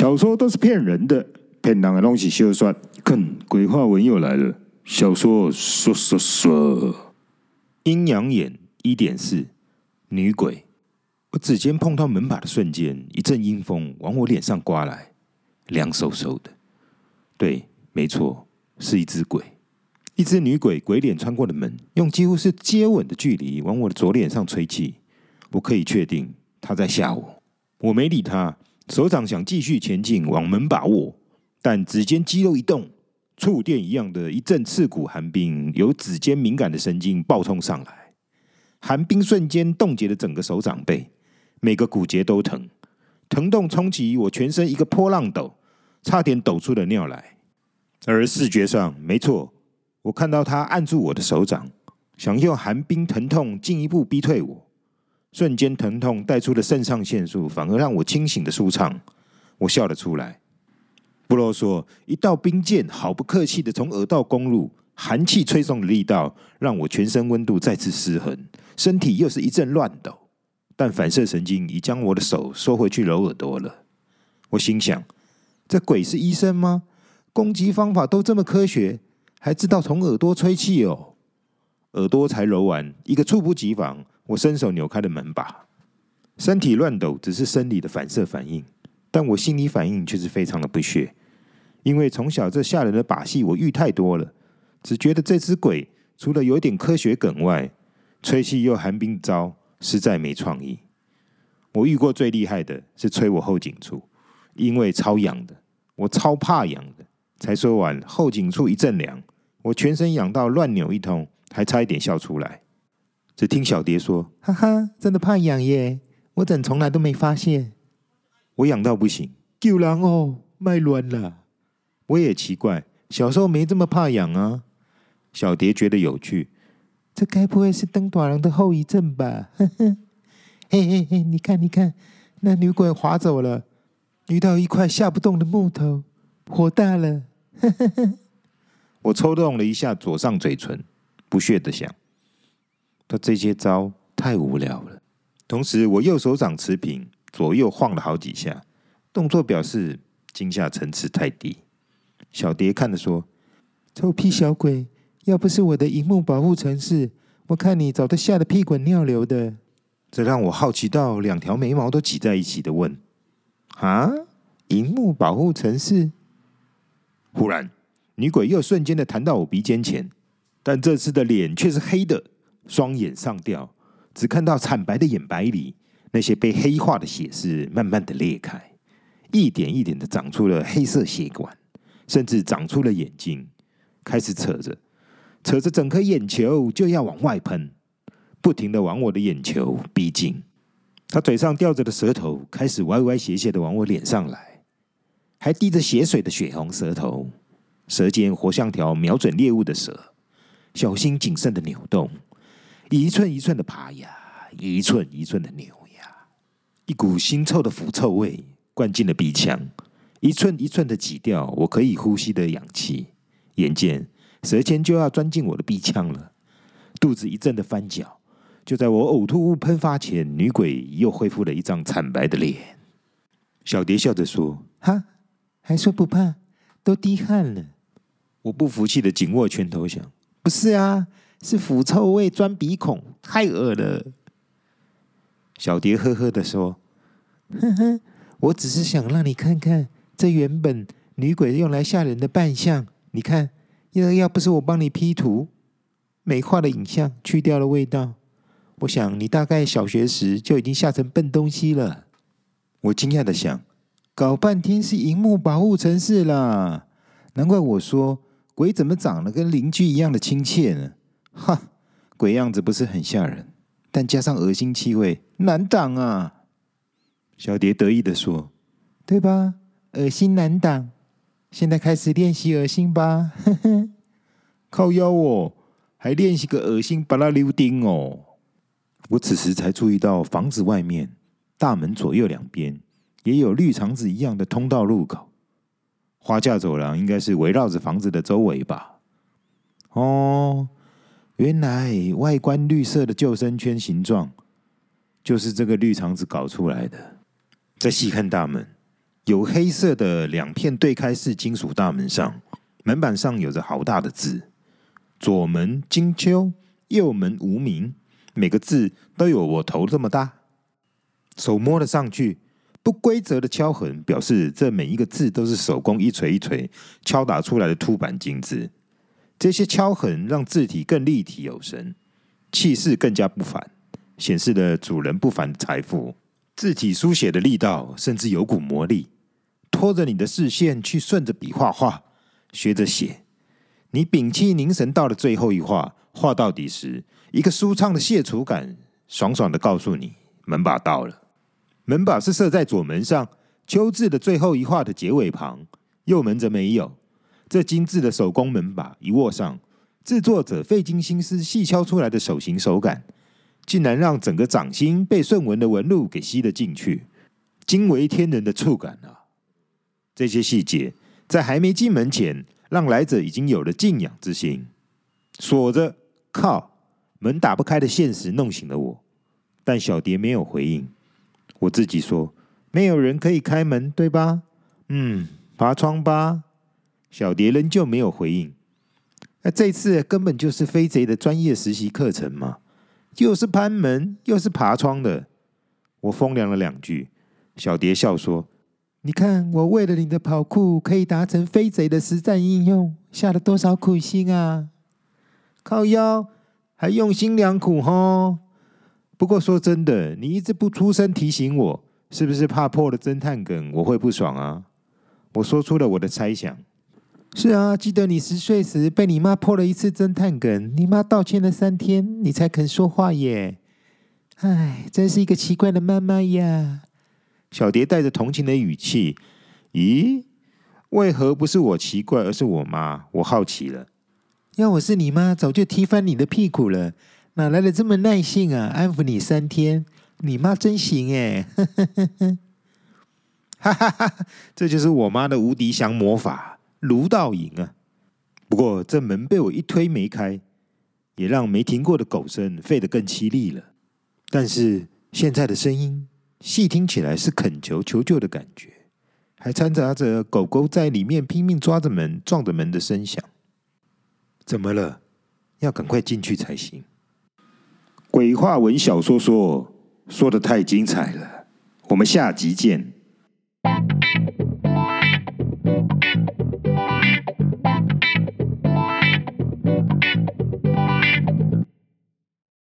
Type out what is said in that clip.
小说都是骗人的，骗人的东西休算。看，鬼话文又来了。小说说说说，阴阳眼一点四，女鬼。我指尖碰到门把的瞬间，一阵阴风往我脸上刮来，凉飕飕的。对，没错，是一只鬼。一只女鬼鬼脸穿过了门，用几乎是接吻的距离往我的左脸上吹气。我可以确定她在吓我。我没理她，手掌想继续前进往门把握，但指尖肌肉一动，触电一样的一阵刺骨寒冰由指尖敏感的神经爆冲上来，寒冰瞬间冻结了整个手掌背。每个骨节都疼，疼痛冲击我全身一个波浪抖，差点抖出了尿来。而视觉上，没错，我看到他按住我的手掌，想用寒冰疼痛进一步逼退我。瞬间疼痛带出的肾上腺素，反而让我清醒的舒畅。我笑了出来。不啰嗦，一道冰箭毫不客气的从耳道攻入，寒气吹送的力道让我全身温度再次失衡，身体又是一阵乱抖。但反射神经已将我的手收回去揉耳朵了。我心想：这鬼是医生吗？攻击方法都这么科学，还知道从耳朵吹气哦。耳朵才揉完，一个猝不及防，我伸手扭开了门把。身体乱抖只是生理的反射反应，但我心理反应却是非常的不屑，因为从小这吓人的把戏我遇太多了，只觉得这只鬼除了有点科学梗外，吹气又寒冰招。实在没创意。我遇过最厉害的是吹我后颈处，因为超痒的，我超怕痒的。才说完，后颈处一阵凉，我全身痒到乱扭一通，还差一点笑出来。只听小蝶说：“哈哈，真的怕痒耶！我怎从来都没发现？我痒到不行，救人哦，卖乱了。我也奇怪，小时候没这么怕痒啊。”小蝶觉得有趣。这该不会是登大人的后遗症吧？呵呵，嘿嘿嘿，你看，你看，那女鬼滑走了，遇到一块下不动的木头，火大了。呵呵呵，我抽动了一下左上嘴唇，不屑的想：他这些招太无聊了。同时，我右手掌持平，左右晃了好几下，动作表示惊吓层次太低。小蝶看着说：“臭屁小鬼。”要不是我的荧幕保护程式，我看你早都吓得屁滚尿流的。这让我好奇到两条眉毛都挤在一起的问：“啊，荧幕保护程式？”忽然，女鬼又瞬间的弹到我鼻尖前，但这次的脸却是黑的，双眼上吊，只看到惨白的眼白里，那些被黑化的血丝慢慢的裂开，一点一点的长出了黑色血管，甚至长出了眼睛，开始扯着。扯着整颗眼球就要往外喷，不停的往我的眼球逼近。他嘴上吊着的舌头开始歪歪斜斜的往我脸上来，还滴着血水的血红舌头，舌尖活像条瞄准猎物的蛇，小心谨慎的扭动，一寸一寸的爬牙，一寸一寸的扭牙。一股腥臭的腐臭味灌进了鼻腔，一寸一寸的挤掉我可以呼吸的氧气。眼见。舌尖就要钻进我的鼻腔了，肚子一阵的翻搅。就在我呕吐物喷发前，女鬼又恢复了一张惨白的脸。小蝶笑着说：“哈，还说不怕，都滴汗了。”我不服气的紧握拳头，想：“不是啊，是腐臭味钻鼻孔，太恶了。”小蝶呵呵的说：“呵呵，我只是想让你看看，这原本女鬼用来吓人的扮相，你看。”要要不是我帮你 P 图，美化的影像去掉了味道，我想你大概小学时就已经吓成笨东西了。我惊讶的想，搞半天是荧幕保护程式啦，难怪我说鬼怎么长得跟邻居一样的亲切呢？哈，鬼样子不是很吓人，但加上恶心气味，难挡啊！小蝶得意的说：“对吧？恶心难挡。”现在开始练习恶心吧，呵呵，靠腰哦，还练习个恶心巴拉溜丁哦。我此时才注意到房子外面大门左右两边也有绿肠子一样的通道入口，花架走廊应该是围绕着房子的周围吧？哦，原来外观绿色的救生圈形状就是这个绿肠子搞出来的。再细看大门。有黑色的两片对开式金属大门上，门板上有着好大的字：“左门金秋，右门无名。”每个字都有我头这么大。手摸了上去，不规则的敲痕表示这每一个字都是手工一锤一锤敲打出来的凸版金字。这些敲痕让字体更立体有神，气势更加不凡，显示了主人不凡的财富。字体书写的力道甚至有股魔力，拖着你的视线去顺着笔画画，学着写。你屏气凝神到了最后一画，画到底时，一个舒畅的卸除感，爽爽的告诉你门把到了。门把是设在左门上，秋字的最后一画的结尾旁，右门则没有。这精致的手工门把一握上，制作者费尽心思细敲出来的手型手感，竟然让整个掌心被顺纹的纹路给吸了进去，惊为天人的触感啊！这些细节在还没进门前，让来者已经有了敬仰之心。锁着，靠，门打不开的现实弄醒了我，但小蝶没有回应。我自己说，没有人可以开门，对吧？嗯，爬窗吧。小蝶仍旧没有回应。那这次根本就是飞贼的专业实习课程嘛，又是攀门，又是爬窗的。我风凉了两句。小蝶笑说：“你看，我为了你的跑酷可以达成飞贼的实战应用，下了多少苦心啊！靠腰，还用心良苦哈。不过说真的，你一直不出声提醒我，是不是怕破了侦探梗我会不爽啊？”我说出了我的猜想。是啊，记得你十岁时被你妈破了一次侦探梗，你妈道歉了三天，你才肯说话耶。唉，真是一个奇怪的妈妈呀。小蝶带着同情的语气，咦？为何不是我奇怪，而是我妈？我好奇了。要我是你妈，早就踢翻你的屁股了，哪来的这么耐性啊？安抚你三天，你妈真行哎！哈哈哈，这就是我妈的无敌降魔法。卢道赢啊！不过这门被我一推没开，也让没停过的狗声吠得更凄厉了。但是现在的声音细听起来是恳求求救的感觉，还掺杂着狗狗在里面拼命抓着门、撞着门的声响。怎么了？要赶快进去才行。鬼话文小说说说得太精彩了，我们下集见。